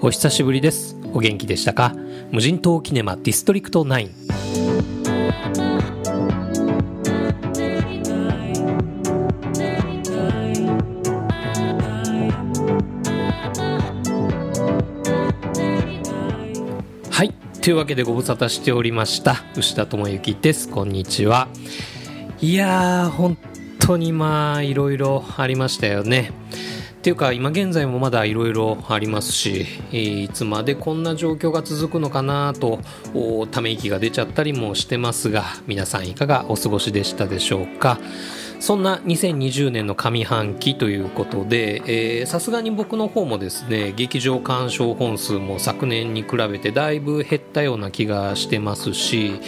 お久しぶりです。お元気でしたか？無人島キネマディストリクト9はい。というわけでご無沙汰しておりました。牛田智之です。こんにちは。いやー本当にまあいろいろありましたよね。ていうか今現在もまだいろいろありますしいつまでこんな状況が続くのかなとため息が出ちゃったりもしてますが皆さんいかがお過ごしでしたでしょうか？そんな2020年の上半期ということでさすがに僕の方もですね劇場鑑賞本数も昨年に比べてだいぶ減ったような気がしてますし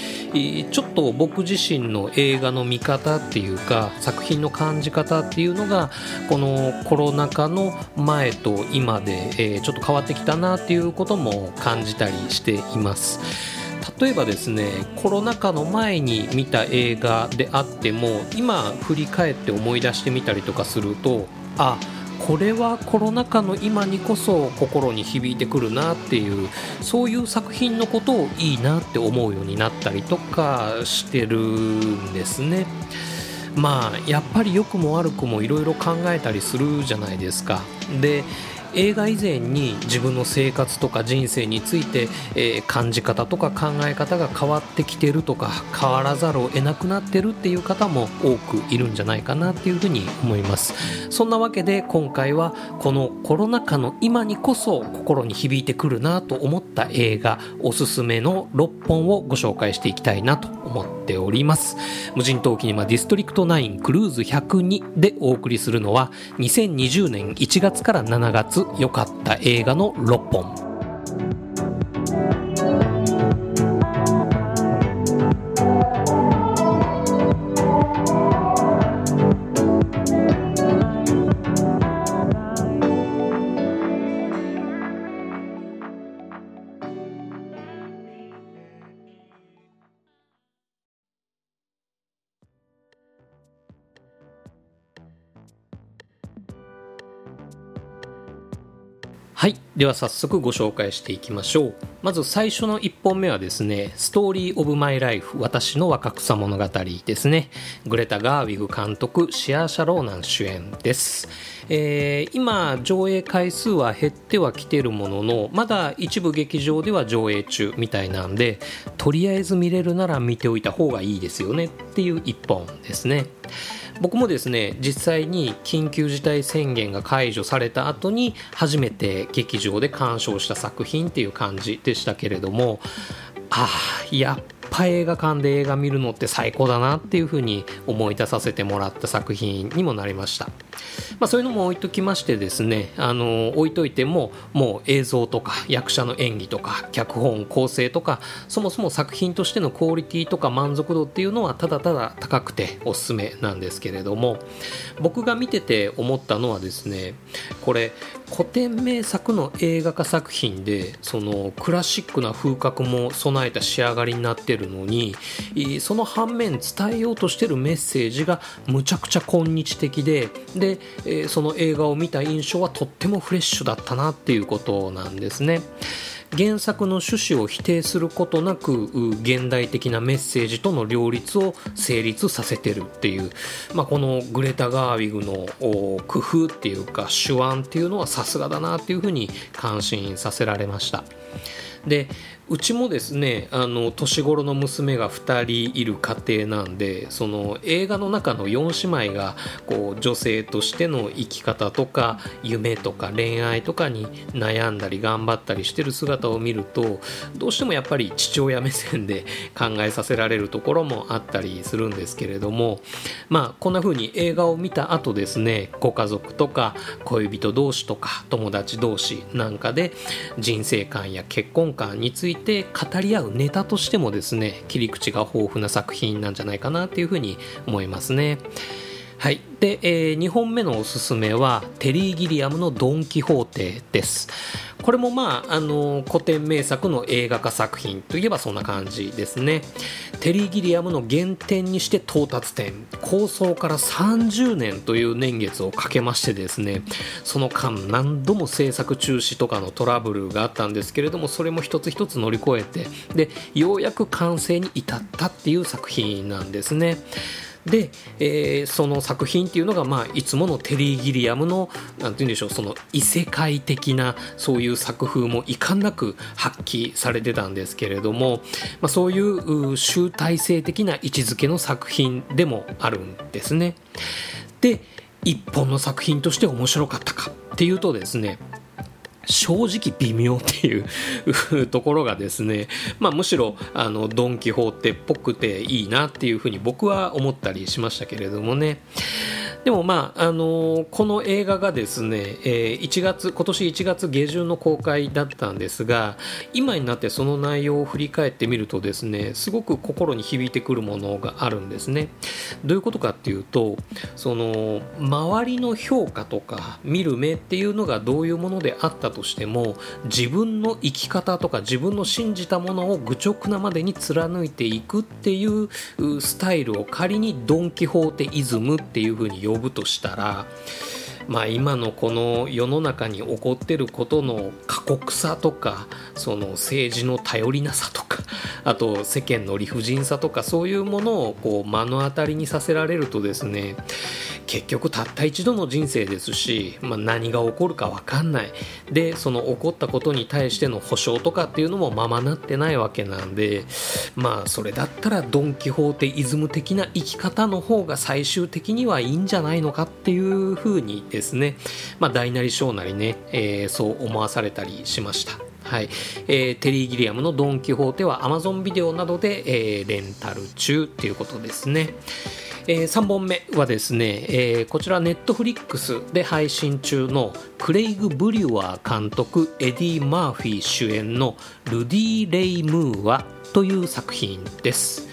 ちょっと僕自身の映画の見方っていうか作品の感じ方っていうのがこのコロナ禍の前と今でちょっと変わってきたなっていうことも感じたりしています。例えばですねコロナ禍の前に見た映画であっても今振り返って思い出してみたりとかするとあこれはコロナ禍の今にこそ心に響いてくるなっていうそういう作品のことをいいなって思うようになったりとかしてるんですね。まあやっぱり良くも悪くもいろいろ考えたりするじゃないですか。で映画以前に自分の生活とか人生について、えー、感じ方とか考え方が変わってきてるとか変わらざるを得なくなってるっていう方も多くいるんじゃないかなっていうふうに思います。そんなわけで今回はこのコロナ禍の今にこそ心に響いてくるなと思った映画おすすめの6本をご紹介していきたいなと思ってております。無人島キネマディストリクト9クルーズ102でお送りするのは2020年1月から7月良かった映画の6本。では早速ご紹介していきましょう。まず最初の1本目はですね「ストーリー・オブ・マイ・ライフ私の若草物語」ですね。グレタ・ガーウィグ監督シアーシャ・ローナン主演です、えー、今上映回数は減ってはきてるもののまだ一部劇場では上映中みたいなんでとりあえず見れるなら見ておいた方がいいですよねっていう1本ですね。僕もですね実際に緊急事態宣言が解除された後に初めて劇場で鑑賞した作品っていう感じでしたけれどもああやっぱ映画館で映画見るのって最高だなっていうふうに思い出させてもらった作品にもなりました。まあ、そういうのも置いときましてですねあの置いといてももう映像とか役者の演技とか脚本構成とかそもそも作品としてのクオリティとか満足度っていうのはただただ高くておすすめなんですけれども僕が見てて思ったのはですねこれ古典名作の映画化作品でそのクラシックな風格も備えた仕上がりになってるのにその反面伝えようとしてるメッセージがむちゃくちゃ今日的でで、その映画を見た印象はとってもフレッシュだったなっていうことなんですね。原作の趣旨を否定することなく現代的なメッセージとの両立を成立させてるっていう、まあ、このグレタ・ガーウィグの工夫っていうか手腕っていうのはさすがだなっていうふうに感心させられました。でうちもですねあの年頃の娘が2人いる家庭なんでその映画の中の4姉妹がこう女性としての生き方とか夢とか恋愛とかに悩んだり頑張ったりしてる姿を見るとどうしてもやっぱり父親目線で考えさせられるところもあったりするんですけれどもまあこんな風に映画を見た後ですねご家族とか恋人同士とか友達同士なんかで人生観や結婚観についてて語り合うネタとしてもですね切り口が豊富な作品なんじゃないかなっていうふうに思いますね。はい。で、えー、2本目のおすすめは、テリー・ギリアムのドン・キホーテです。これもまああの古典名作の映画化作品といえばそんな感じですね。テリー・ギリアムの原点にして到達点。構想から30年という年月をかけましてですね。その間何度も制作中止とかのトラブルがあったんですけれどもそれも一つ一つ乗り越えてでようやく完成に至ったっていう作品なんですね。で、えー、その作品っていうのが、まあ、いつものテリー・ギリアムのなんて言うんでしょうその異世界的なそういう作風もいかんなく発揮されてたんですけれども、まあ、そういう集大成的な位置づけの作品でもあるんですね。で一本の作品として面白かったかっていうとですね正直微妙っていうところがですね、まあ、むしろあのドン・キホーテっぽくていいなっていうふうに僕は思ったりしましたけれどもね。でもまあ、あのー、この映画がですね、えー、1月今年1月下旬の公開だったんですが今になってその内容を振り返ってみるとですねすごく心に響いてくるものがあるんですね。どういうことかっていうとその周りの評価とか見る目っていうのがどういうものであったとしても自分の生き方とか自分の信じたものを愚直なまでに貫いていくっていうスタイルを仮にドン・キホーテイズムっていうふうに呼ぶとしたらまあ、今のこの世の中に起こってることの過酷さとかその政治の頼りなさとかあと世間の理不尽さとかそういうものをこう目の当たりにさせられるとですね結局たった一度の人生ですし、まあ、何が起こるか分かんない。でその起こったことに対しての保証とかっていうのもままなってないわけなんでまあそれだったらドン・キホーテイズム的な生き方の方が最終的にはいいんじゃないのかっていうふうにですね、ですねまあ、大なり小なりね、えー、そう思わされたりしました。はいえー、テリー・ギリアムのドン・キホーテは Amazon ビデオなどで、えー、レンタル中っていうことですね。えー、3本目はですね、えー、こちらネットフリックスで配信中のクレイグ・ブリュワー監督エディ・マーフィー主演のルディ・レイ・ムーアという作品です。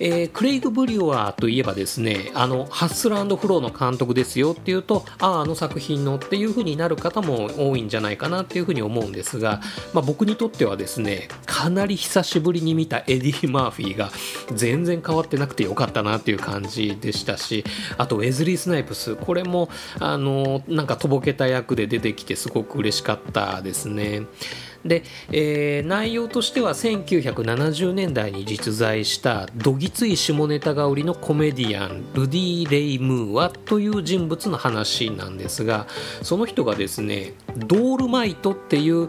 えー、クレイグ・ブリュワーといえばですねあのハッスルフローの監督ですよっていうとあああの作品のっていう風になる方も多いんじゃないかなっていう風に思うんですが、まあ、僕にとってはですねかなり久しぶりに見たエディ・マーフィーが全然変わってなくてよかったなっていう感じでしたしあとウェズリー・スナイプスこれもあのなんかとぼけた役で出てきてすごく嬉しかったですね。で、えー、内容としては1970年代に実在したどぎつい下ネタが売りのコメディアンルディ・レイ・ムーアという人物の話なんですがその人がですねドールマイトっていう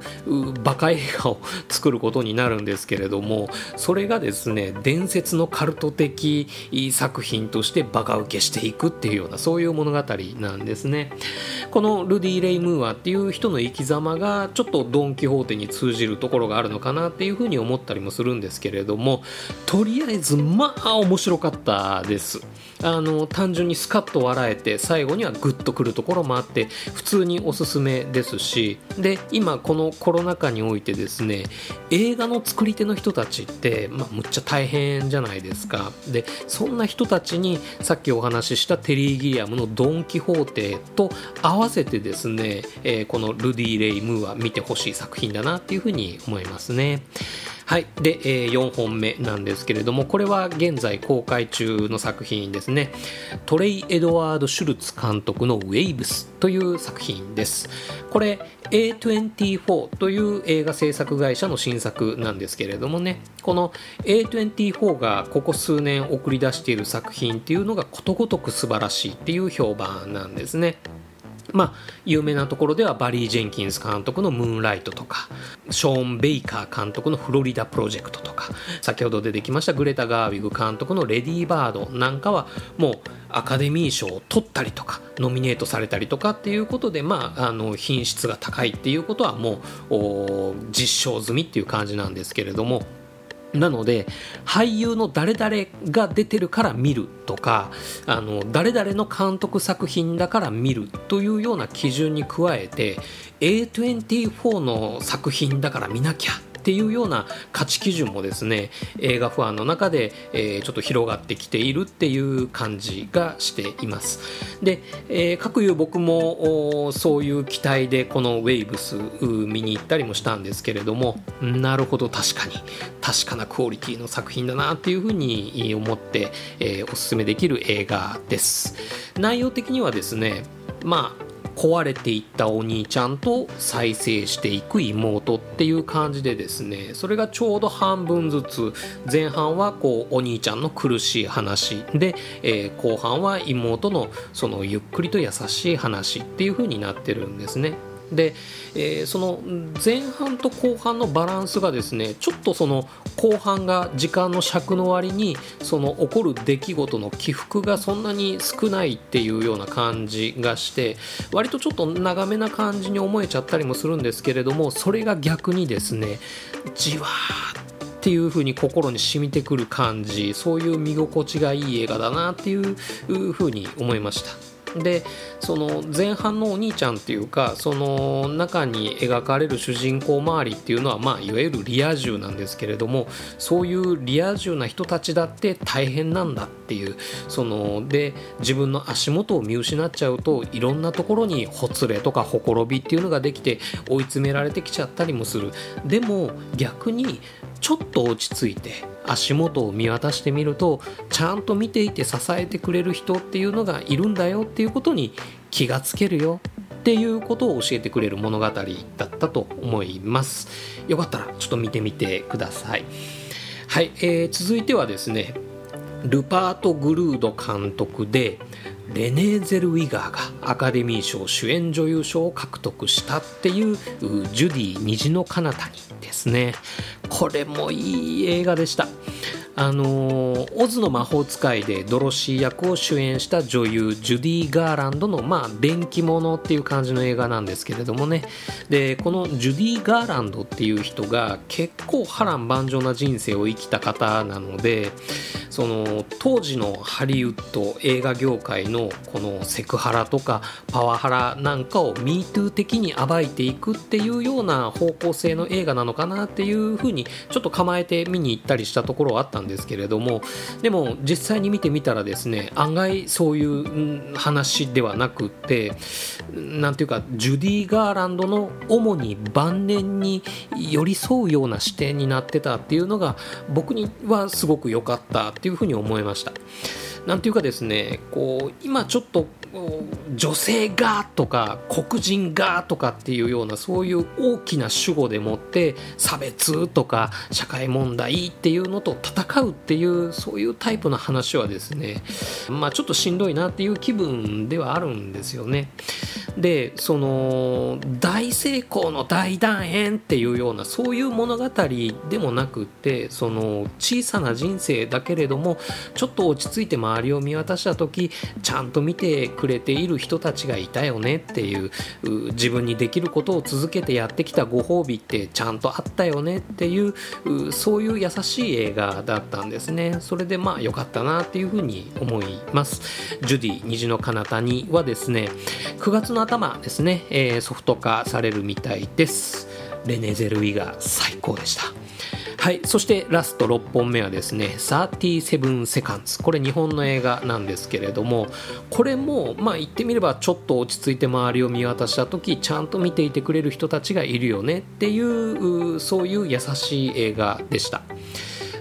バカ映画を作ることになるんですけれどもそれがですね伝説のカルト的作品としてバカ受けしていくっていうようなそういう物語なんですね。このルディ・レイ・ムーアっていう人の生き様がちょっとドン・キホーテに通じるところがあるのかなっていうふうに思ったりもするんですけれどもとりあえずまあ面白かったです。あの単純にスカッと笑えて最後にはグッとくるところもあって普通におすすめですしで今このコロナ禍においてですね映画の作り手の人たちって、まあ、むっちゃ大変じゃないですか。でそんな人たちにさっきお話ししたテリー・ギリアムの「ドン・キホーテ」と合わせてですね、えー、このルディ・レイ・ムーは見てほしい作品だななっていうふうに思いますね。はい。で、えー、4本目なんですけれども、これは現在公開中の作品ですね。トレイ・エドワード・シュルツ監督のウェイブスという作品です。これ、A24 という映画制作会社の新作なんですけれどもね、この A24 がここ数年送り出している作品っていうのがことごとく素晴らしいっていう評判なんですね。まあ、有名なところではバリー・ジェンキンス監督の「ムーンライト」とかショーン・ベイカー監督の「フロリダ・プロジェクト」とか先ほど出てきましたグレタ・ガーウィグ監督の「レディー・バード」なんかはもうアカデミー賞を取ったりとかノミネートされたりとかっていうことで、まあ、あの品質が高いっていうことはもう実証済みっていう感じなんですけれども。なので俳優の誰々が出てるから見るとかあの誰々の監督作品だから見るというような基準に加えて A24 の作品だから見なきゃっていうような価値基準もですね映画ファンの中で、え、ちょっと広がってきているっていう感じがしています。で、えー、各有僕もそういう期待でこのウェイブス見に行ったりもしたんですけれどもなるほど確かに。確かなクオリティの作品だなっていうふうに思って、えー、おすすめできる映画です。内容的にはですねまあ壊れていったお兄ちゃんと再生していく妹っていう感じでですねそれがちょうど半分ずつ前半はこうお兄ちゃんの苦しい話で、えー、後半は妹のそのゆっくりと優しい話っていう風になってるんですね。で、えー、その前半と後半のバランスがですねちょっとその後半が時間の尺の割にその起こる出来事の起伏がそんなに少ないっていうような感じがして割とちょっと長めな感じに思えちゃったりもするんですけれどもそれが逆にですねじわーっていう風に心に染みてくる感じそういう見心地がいい映画だなっていう風に思いました。でその前半のお兄ちゃんっていうかその中に描かれる主人公周りっていうのは、まあ、いわゆるリア充なんですけれどもそういうリア充な人たちだって大変なんだっていうそので自分の足元を見失っちゃうといろんなところにほつれとかほころびっていうのができて追い詰められてきちゃったりもする。でも逆にちょっと落ち着いて足元を見渡してみるとちゃんと見ていて支えてくれる人っていうのがいるんだよっていうことに気がつけるよっていうことを教えてくれる物語だったと思います。よかったらちょっと見てみてください。はい、えー、続いてはですねルパート・グルード監督でレネーゼル・ウィガーがアカデミー賞主演女優賞を獲得したっていうジュディ虹の彼方に。ですね。これもいい映画でした。あのオズの魔法使いでドロシー役を主演した女優ジュディ・ガーランドのまあ電気物っていう感じの映画なんですけれどもね。でこのジュディ・ガーランドっていう人が結構波乱万丈な人生を生きた方なのでその当時のハリウッド映画業界のこのセクハラとかパワハラなんかを MeToo 的に暴いていくっていうような方向性の映画なのかなっていうふうにちょっと構えて見に行ったりしたところはあったんですですけれどもでも実際に見てみたらですね案外そういう話ではなくて何ていうかジュディ・ガーランドの主に晩年に寄り添うような視点になってたっていうのが僕にはすごく良かったっていうふうに思いました。なんていうかですねこう今ちょっと女性がとか黒人がとかっていうようなそういう大きな主語でもって差別とか社会問題っていうのと戦うっていうそういうタイプの話はですねまあちょっとしんどいなっていう気分ではあるんですよね。でその大成功の大団円っていうようなそういう物語でもなくってその小さな人生だけれどもちょっと落ち着いて周りを見渡した時ちゃんと見てくれている人たちがいたよねっていう自分にできることを続けてやってきたご褒美ってちゃんとあったよねっていうそういう優しい映画だったんですね。それでまあ良かったなっていうふうに思います。ジュディ虹の彼方にはですね9月の頭ですね、えー、ソフト化されるみたいです。レネゼルウィが最高でした。はい。そしてラスト6本目はですね37セカンズ。これ日本の映画なんですけれどもこれもまあ言ってみればちょっと落ち着いて周りを見渡した時ちゃんと見ていてくれる人たちがいるよねっていうそういう優しい映画でした。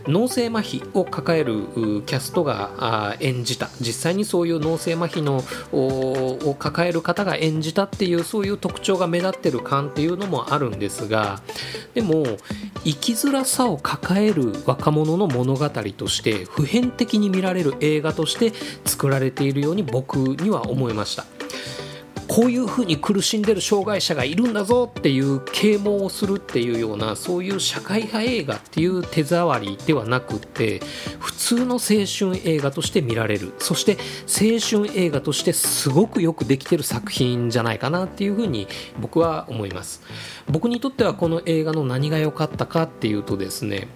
脳性麻痺を抱えるキャストが演じた。実際にそういう脳性麻痺のを抱える方が演じたっていうそういう特徴が目立ってる感っていうのもあるんですがでも生きづらさを抱える若者の物語として普遍的に見られる映画として作られているように僕には思いました。こういうふうに苦しんでる障害者がいるんだぞっていう啓蒙をするっていうようなそういう社会派映画っていう手触りではなくて普通の青春映画として見られる。そして青春映画としてすごくよくできてる作品じゃないかなっていうふうに僕は思います。僕にとってはこの映画の何が良かったかっていうとですね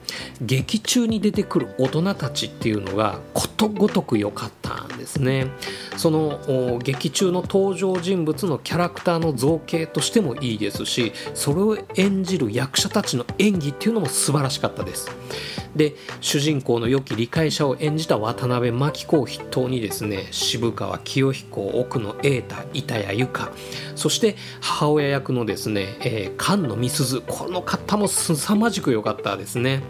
劇中に出てくる大人たちっていうのがことごとく良かったんですね。その劇中の登場人人物のキャラクターの造形としてもいいですしそれを演じる役者たちの演技っていうのも素晴らしかったです。で主人公の良き理解者を演じた渡辺真紀子を筆頭にですね渋川清彦奥野瑛太板谷由香そして母親役のですね、えー、菅野美鈴この方も凄まじく良かったですね。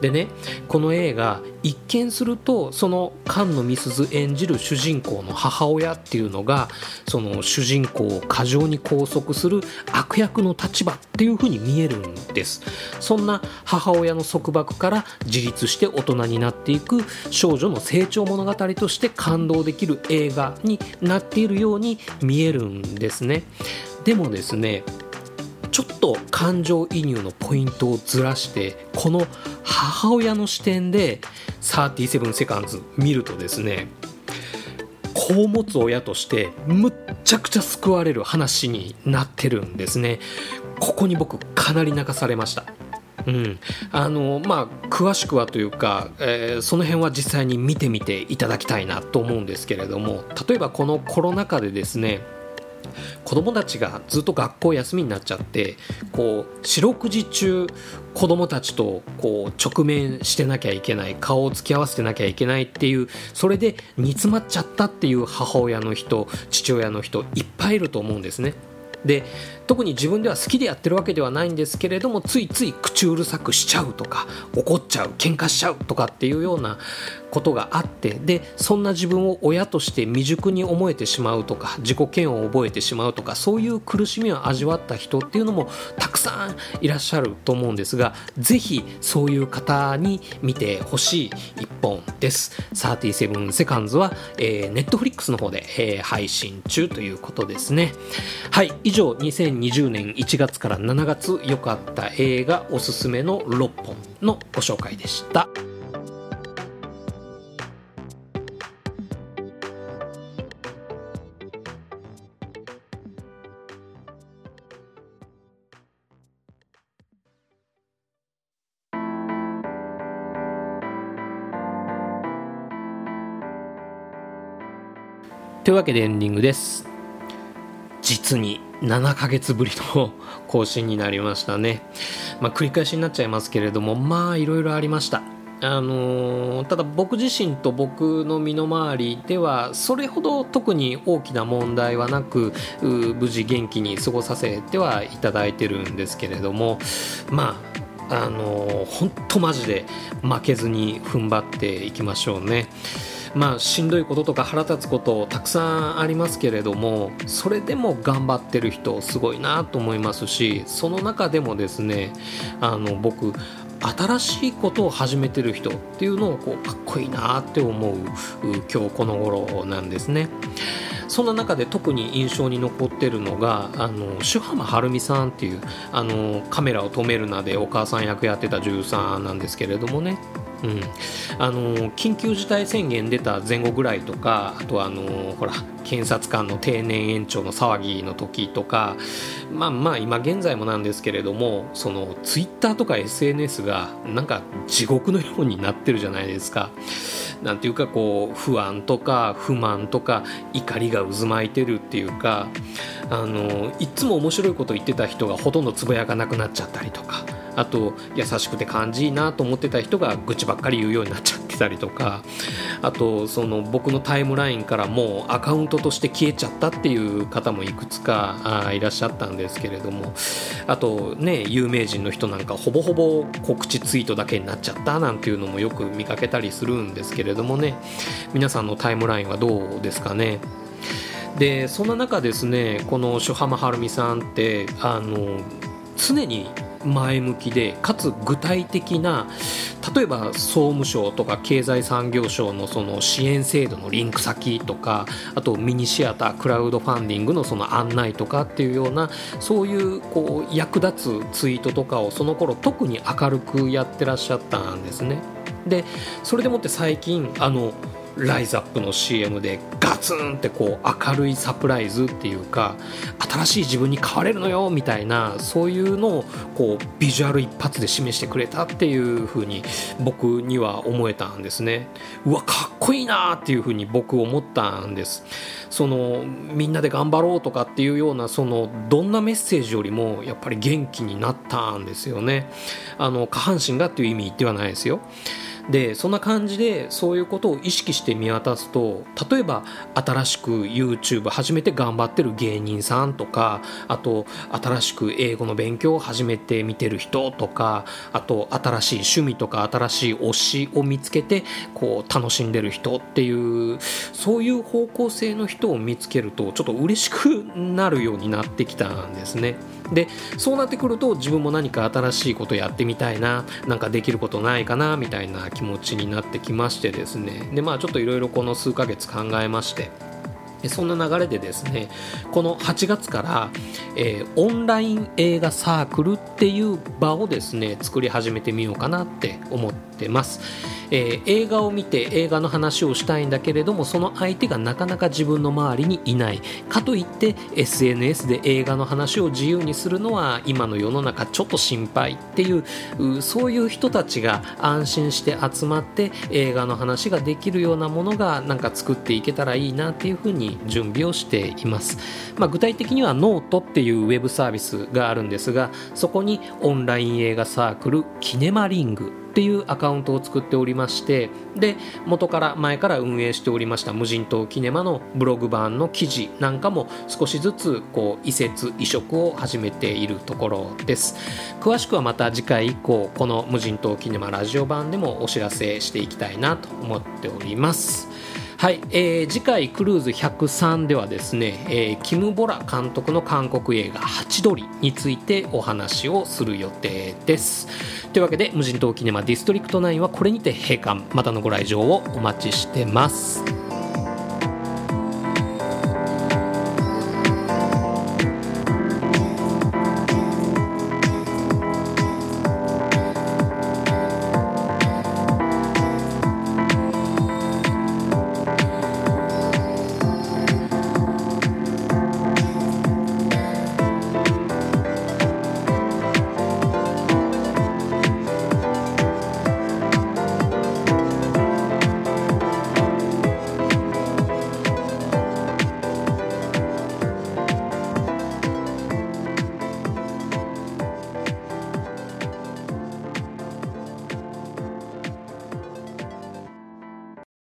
でねこの映画一見するとその菅野美鈴演じる主人公の母親っていうのがその主人公を過剰に拘束する悪役の立場っていう風に見えるんです。そんな母親の束縛から自立して大人になっていく少女の成長物語として感動できる映画になっているように見えるんですね。でもですねちょっと感情移入のポイントをずらしてこの母親の視点で37セカンズ見るとですね子を持つ親としてむっちゃくちゃ救われる話になってるんですね。ここに僕かなり泣かされました。うん。あのまあ、詳しくはというか、えー、その辺は実際に見てみていただきたいなと思うんですけれども例えばこのコロナ禍でですね子供たちがずっと学校休みになっちゃってこう四六時中子供たちとこう直面してなきゃいけない顔を突き合わせてなきゃいけないっていうそれで煮詰まっちゃったっていう母親の人父親の人いっぱいいると思うんですね。で特に自分では好きでやってるわけではないんですけれどもついつい口うるさくしちゃうとか怒っちゃう喧嘩しちゃうとかっていうようなことがあってでそんな自分を親として未熟に思えてしまうとか自己嫌悪を覚えてしまうとかそういう苦しみを味わった人っていうのもたくさんいらっしゃると思うんですがぜひそういう方に見てほしい一本です37セカンズは、えー、ネットフリックスの方で、えー、配信中ということですねはい以上2020年1月から7月良かった映画おすすめの6本のご紹介でした。というわけでエンディングです。実に7ヶ月ぶりの更新になりましたね。まあ繰り返しになっちゃいますけれどもまあいろいろありました。あのー、ただ僕自身と僕の身の回りではそれほど特に大きな問題はなく無事元気に過ごさせてはいただいてるんですけれどもまああのー、本当マジで負けずに踏ん張っていきましょうね。まあ、しんどいこととか腹立つことたくさんありますけれどもそれでも頑張ってる人すごいなと思いますしその中でもですねあの僕新しいことを始めてる人っていうのをこうかっこいいなって思う今日この頃なんですね。そんな中で特に印象に残ってるのがあの朱浜はるみさんっていうあのカメラを止めるなでお母さん役やってた女優さんなんですけれどもねうん、あの緊急事態宣言出た前後ぐらいとかあとあのほら検察官の定年延長の騒ぎの時とかまあまあ今現在もなんですけれどもそのツイッターとか SNS がなんか地獄のようになってるじゃないですか。なんていうかこう不安とか不満とか怒りが渦巻いてるっていうかあのいつも面白いこと言ってた人がほとんどつぶやかなくなっちゃったりとか。あと優しくて感じいいなと思ってた人が愚痴ばっかり言うようになっちゃってたりとかあとその僕のタイムラインからもうアカウントとして消えちゃったっていう方もいくつかあいらっしゃったんですけれどもあとね有名人の人なんかほぼほぼ告知ツイートだけになっちゃったなんていうのもよく見かけたりするんですけれどもね。皆さんのタイムラインはどうですかね。でそんな中ですねこの諸浜はるみさんってあの常に前向きでかつ具体的な例えば総務省とか経済産業省のその支援制度のリンク先とかあとミニシアタークラウドファンディングのその案内とかっていうようなそういうこう役立つツイートとかをその頃特に明るくやってらっしゃったんですね。でそれでもって最近あのライズアップの CM でガツンってこう明るいサプライズっていうか新しい自分に変われるのよみたいなそういうのをこうビジュアル一発で示してくれたっていう風に僕には思えたんですね。うわかっこいいなっていう風に僕思ったんです。そのみんなで頑張ろうとかっていうようなそのどんなメッセージよりもやっぱり元気になったんですよね。あの下半身がっていう意味ではないですよ。でそんな感じでそういうことを意識して見渡すと例えば新しく YouTube 始めて頑張ってる芸人さんとかあと新しく英語の勉強を始めてみてる人とかあと新しい趣味とか新しい推しを見つけてこう楽しんでる人っていうそういう方向性の人を見つけるとちょっと嬉しくなるようになってきたんですね。でそうなってくると自分も何か新しいことやってみたいななんかできることないかなみたいな気持ちになってきましてですね。でまあちょっといろいろこの数ヶ月考えまして。そんな流れでですねこの8月から、えー、オンライン映画サークルっていう場をですね作り始めてみようかなって思ってます。えー、映画を見て映画の話をしたいんだけれどもその相手がなかなか自分の周りにいないかといって SNS で映画の話を自由にするのは今の世の中ちょっと心配っていうそういう人たちが安心して集まって映画の話ができるようなものがなんか作っていけたらいいなっていうふうに準備をしています、まあ、具体的にはノートっていうウェブサービスがあるんですがそこにオンライン映画サークルキネマリングっていうアカウントを作っておりましてで元から前から運営しておりました無人島キネマのブログ版の記事なんかも少しずつこう移設移植を始めているところです。詳しくはまた次回以降この無人島キネマラジオ版でもお知らせしていきたいなと思っております。はい、えー、次回クルーズ103ではですね、えー、キム・ボラ監督の韓国映画「ハチドリ」についてお話をする予定です。というわけで無人島キネマディストリクト9はこれにて閉館。またのご来場をお待ちしてます。